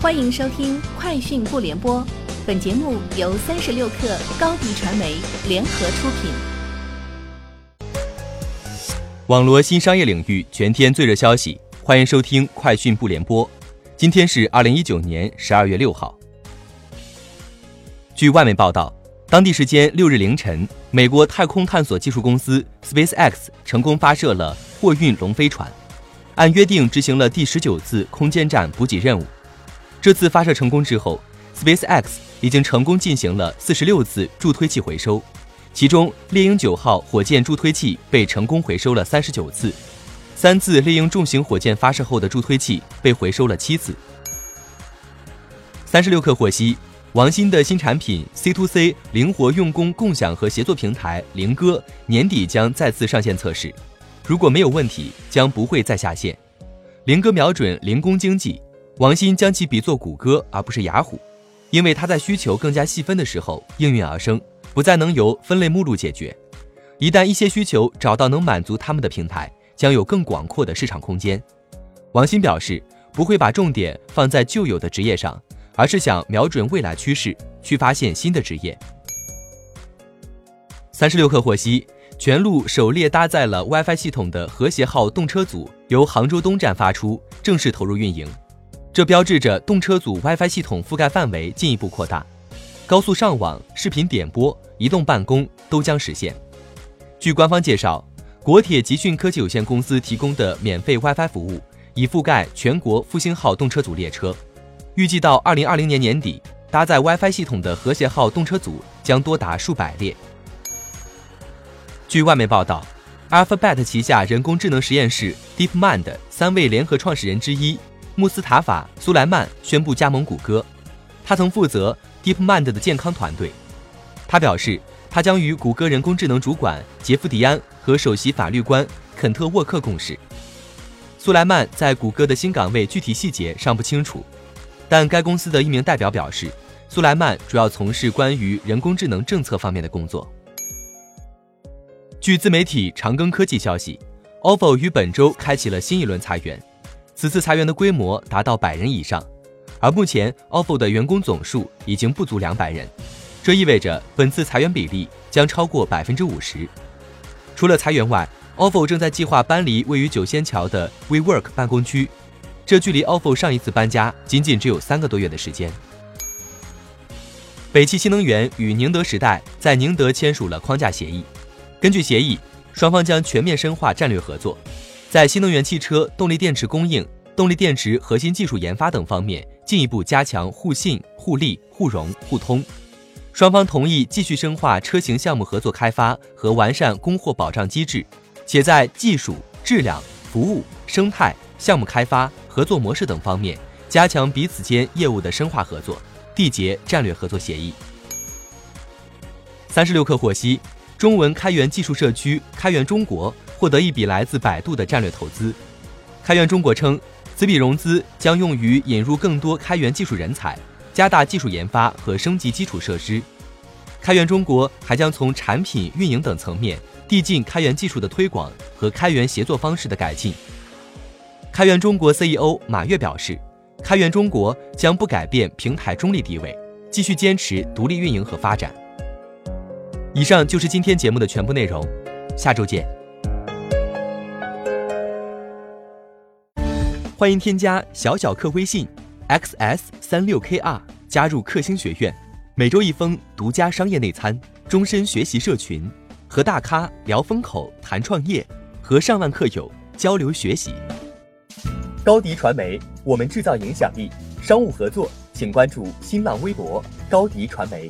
欢迎收听《快讯不联播》，本节目由三十六克高低传媒联合出品。网罗新商业领域全天最热消息，欢迎收听《快讯不联播》。今天是二零一九年十二月六号。据外媒报道，当地时间六日凌晨，美国太空探索技术公司 SpaceX 成功发射了货运龙飞船，按约定执行了第十九次空间站补给任务。这次发射成功之后，SpaceX 已经成功进行了四十六次助推器回收，其中猎鹰九号火箭助推器被成功回收了三十九次，三次猎鹰重型火箭发射后的助推器被回收了七次。三十六氪获悉，王鑫的新产品 C to C 灵活用工共享和协作平台灵哥年底将再次上线测试，如果没有问题，将不会再下线。灵哥瞄准零工经济。王鑫将其比作谷歌而不是雅虎，因为它在需求更加细分的时候应运而生，不再能由分类目录解决。一旦一些需求找到能满足他们的平台，将有更广阔的市场空间。王鑫表示，不会把重点放在旧有的职业上，而是想瞄准未来趋势，去发现新的职业。三十六氪获悉，全路首列搭载了 WiFi 系统的和谐号动车组由杭州东站发出，正式投入运营。这标志着动车组 WiFi 系统覆盖范围进一步扩大，高速上网、视频点播、移动办公都将实现。据官方介绍，国铁集讯科技有限公司提供的免费 WiFi 服务已覆盖全国复兴号动车组列车，预计到二零二零年年底，搭载 WiFi 系统的和谐号动车组将多达数百列。据外媒报道，Alphabet 旗下人工智能实验室 DeepMind 三位联合创始人之一。穆斯塔法·苏莱曼宣布加盟谷歌，他曾负责 DeepMind 的健康团队。他表示，他将与谷歌人工智能主管杰夫·迪安和首席法律官肯特·沃克共事。苏莱曼在谷歌的新岗位具体细节尚不清楚，但该公司的一名代表表示，苏莱曼主要从事关于人工智能政策方面的工作。据自媒体长庚科技消息，OFO 于本周开启了新一轮裁员。此次裁员的规模达到百人以上，而目前 OFO 的员工总数已经不足两百人，这意味着本次裁员比例将超过百分之五十。除了裁员外，OFO 正在计划搬离位于九仙桥的 WeWork 办公区，这距离 OFO 上一次搬家仅仅只有三个多月的时间。北汽新能源与宁德时代在宁德签署了框架协议，根据协议，双方将全面深化战略合作。在新能源汽车动力电池供应、动力电池核心技术研发等方面进一步加强互信、互利、互融、互通。双方同意继续深化车型项目合作开发和完善供货保障机制，且在技术、质量、服务、生态、项目开发、合作模式等方面加强彼此间业务的深化合作，缔结战略合作协议。三十六氪获悉，中文开源技术社区开源中国。获得一笔来自百度的战略投资。开源中国称，此笔融资将用于引入更多开源技术人才，加大技术研发和升级基础设施。开源中国还将从产品运营等层面递进开源技术的推广和开源协作方式的改进。开源中国 CEO 马跃表示，开源中国将不改变平台中立地位，继续坚持独立运营和发展。以上就是今天节目的全部内容，下周见。欢迎添加小小客微信，xs 三六 kr 加入克星学院，每周一封独家商业内参，终身学习社群，和大咖聊风口谈创业，和上万客友交流学习。高迪传媒，我们制造影响力。商务合作，请关注新浪微博高迪传媒。